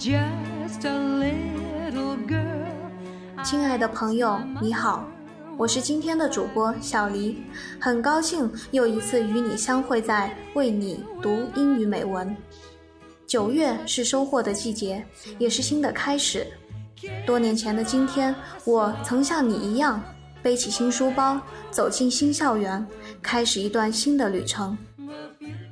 just a little girl 亲爱的朋友，你好，我是今天的主播小黎，很高兴又一次与你相会在为你读英语美文。九月是收获的季节，也是新的开始。多年前的今天，我曾像你一样，背起新书包，走进新校园，开始一段新的旅程。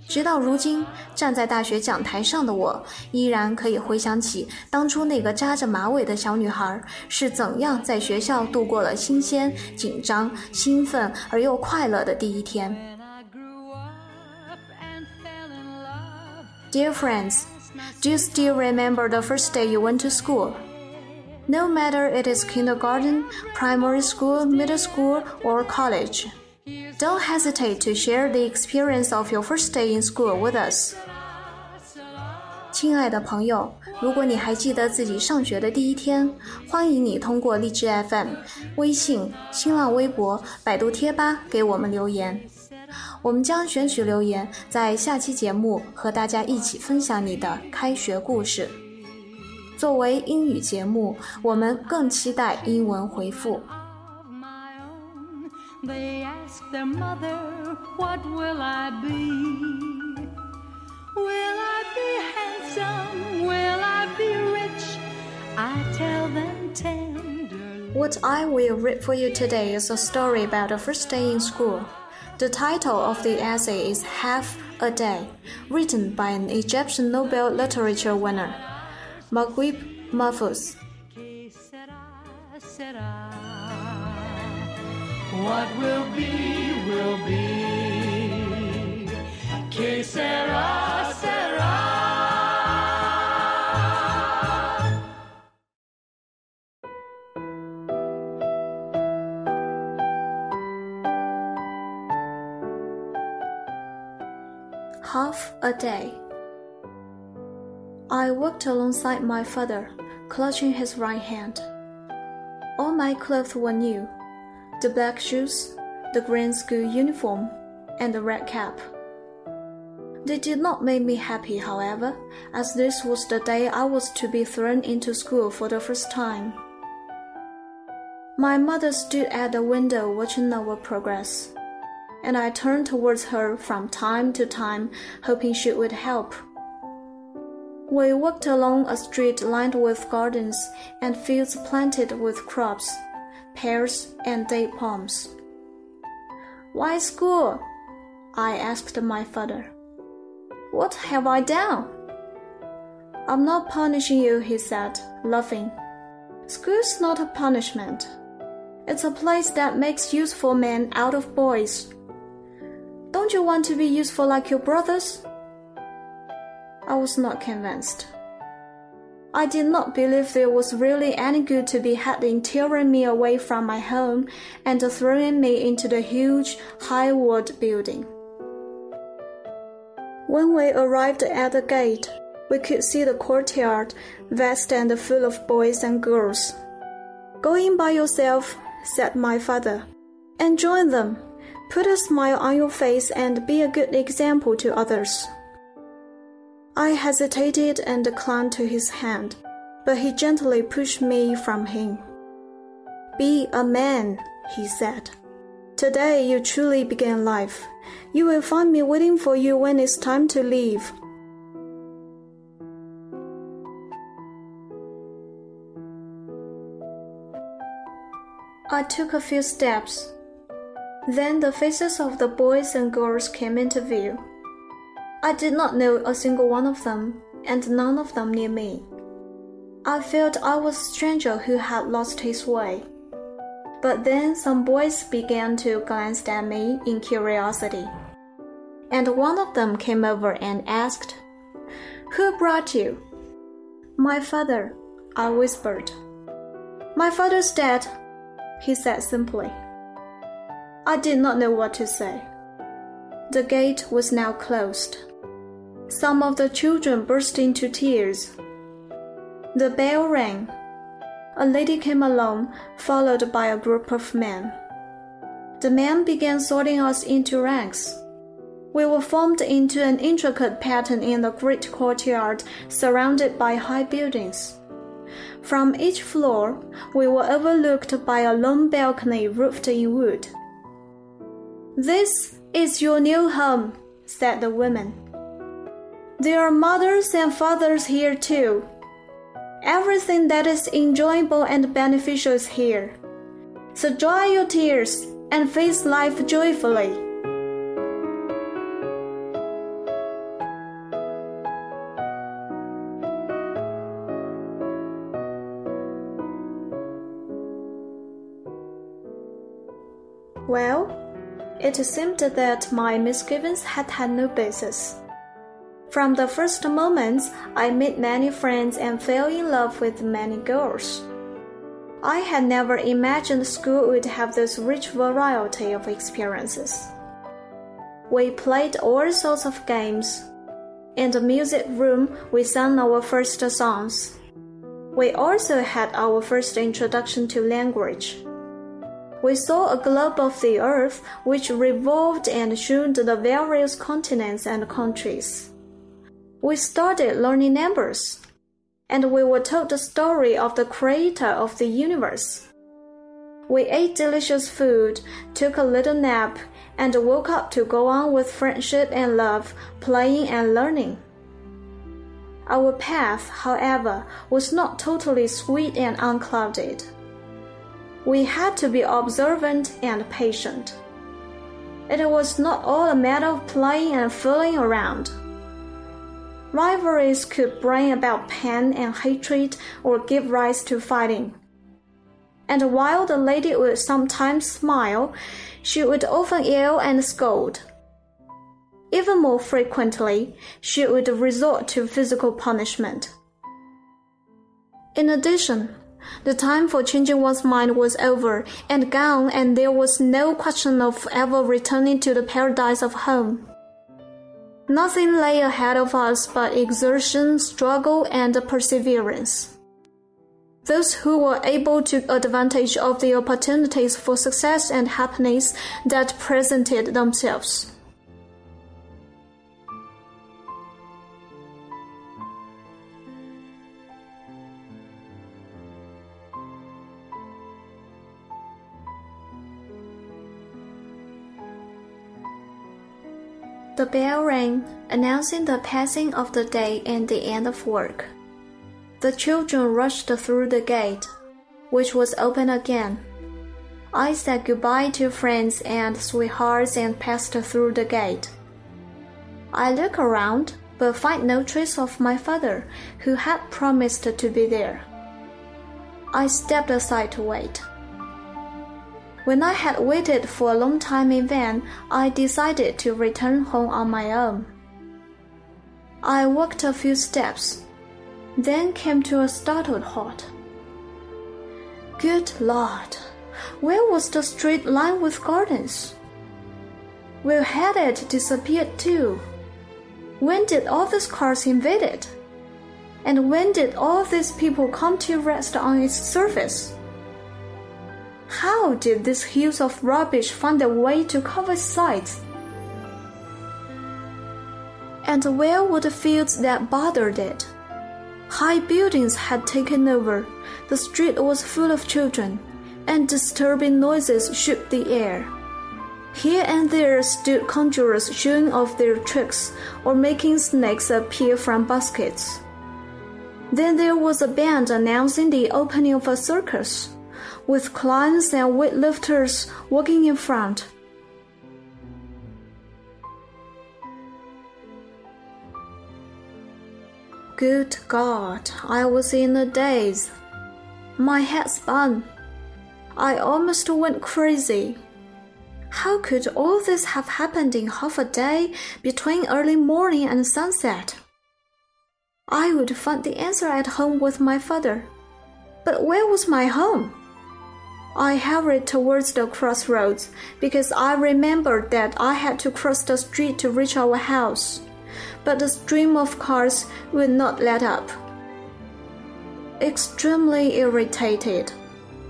直到如今，站在大学讲台上的我，依然可以回想起当初那个扎着马尾的小女孩是怎样在学校度过了新鲜、紧张、兴奋而又快乐的第一天。Dear friends, do you still remember the first day you went to school? No matter it is kindergarten, primary school, middle school, or college. Don't hesitate to share the experience of your first day in school with us. 亲爱的朋友，如果你还记得自己上学的第一天，欢迎你通过荔枝 FM、微信、新浪微博、百度贴吧给我们留言。我们将选取留言，在下期节目和大家一起分享你的开学故事。作为英语节目，我们更期待英文回复。They ask their mother, What will I be? Will I be handsome? Will I be rich? I tell them tenderly. What I will read for you today is a story about the first day in school. The title of the essay is Half a Day, written by an Egyptian Nobel Literature winner, Naguib Mahfouz. What will be, will be. Que sera, sera. Half a day. I walked alongside my father, clutching his right hand. All my clothes were new the black shoes, the green school uniform, and the red cap. They did not make me happy, however, as this was the day I was to be thrown into school for the first time. My mother stood at the window watching our progress, and I turned towards her from time to time, hoping she would help. We walked along a street lined with gardens and fields planted with crops pears, and date palms. Why school? I asked my father. What have I done? I'm not punishing you, he said, laughing. School's not a punishment. It's a place that makes useful men out of boys. Don't you want to be useful like your brothers? I was not convinced. I did not believe there was really any good to be had in tearing me away from my home and throwing me into the huge, high walled building. When we arrived at the gate, we could see the courtyard, vast and full of boys and girls. Go in by yourself, said my father, and join them. Put a smile on your face and be a good example to others. I hesitated and clung to his hand, but he gently pushed me from him. Be a man, he said. Today you truly began life. You will find me waiting for you when it's time to leave. I took a few steps. Then the faces of the boys and girls came into view. I did not know a single one of them, and none of them knew me. I felt I was a stranger who had lost his way. But then some boys began to glance at me in curiosity. And one of them came over and asked, Who brought you? My father, I whispered. My father's dead, he said simply. I did not know what to say. The gate was now closed. Some of the children burst into tears. The bell rang. A lady came along, followed by a group of men. The men began sorting us into ranks. We were formed into an intricate pattern in the great courtyard surrounded by high buildings. From each floor, we were overlooked by a long balcony roofed in wood. This is your new home, said the woman. There are mothers and fathers here too. Everything that is enjoyable and beneficial is here. So dry your tears and face life joyfully. Well, it seemed that my misgivings had had no basis. From the first moments, I made many friends and fell in love with many girls. I had never imagined school would have this rich variety of experiences. We played all sorts of games. In the music room, we sang our first songs. We also had our first introduction to language we saw a globe of the earth which revolved and showed the various continents and countries. We started learning numbers, and we were told the story of the creator of the universe. We ate delicious food, took a little nap, and woke up to go on with friendship and love, playing and learning. Our path, however, was not totally sweet and unclouded we had to be observant and patient. It was not all a matter of playing and fooling around. Rivalries could bring about pain and hatred or give rise to fighting. And while the lady would sometimes smile, she would often yell and scold. Even more frequently, she would resort to physical punishment. In addition, the time for changing one's mind was over and gone, and there was no question of ever returning to the paradise of home. Nothing lay ahead of us but exertion, struggle, and perseverance. Those who were able to advantage of the opportunities for success and happiness that presented themselves. Bell rang, announcing the passing of the day and the end of work. The children rushed through the gate, which was open again. I said goodbye to friends and sweethearts and passed through the gate. I look around, but find no trace of my father, who had promised to be there. I stepped aside to wait. When I had waited for a long time in vain, I decided to return home on my own. I walked a few steps, then came to a startled halt. Good Lord, where was the street lined with gardens? Where had it disappeared too? When did all these cars invade it? And when did all these people come to rest on its surface? How did these hills of rubbish find their way to cover sites? And where were the fields that bothered it? High buildings had taken over, the street was full of children, and disturbing noises shook the air. Here and there stood conjurers showing off their tricks or making snakes appear from baskets. Then there was a band announcing the opening of a circus with clients and weightlifters walking in front. Good God, I was in a daze. My head spun. I almost went crazy. How could all this have happened in half a day between early morning and sunset? I would find the answer at home with my father. But where was my home? I hurried towards the crossroads because I remembered that I had to cross the street to reach our house, but the stream of cars would not let up. Extremely irritated,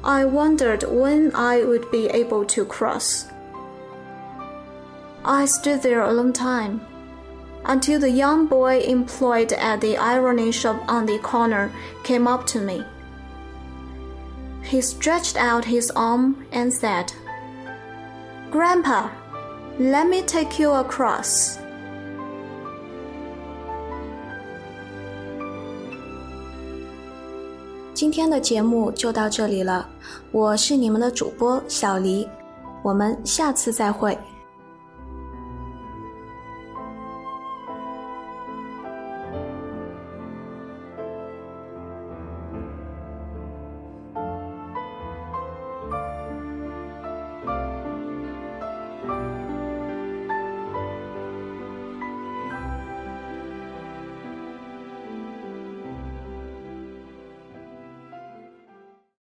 I wondered when I would be able to cross. I stood there a long time until the young boy employed at the ironing shop on the corner came up to me He stretched out his arm and said, Grandpa, let me take you across. 今天的节目就到这里了，我是你们的主播小黎，我们下次再会。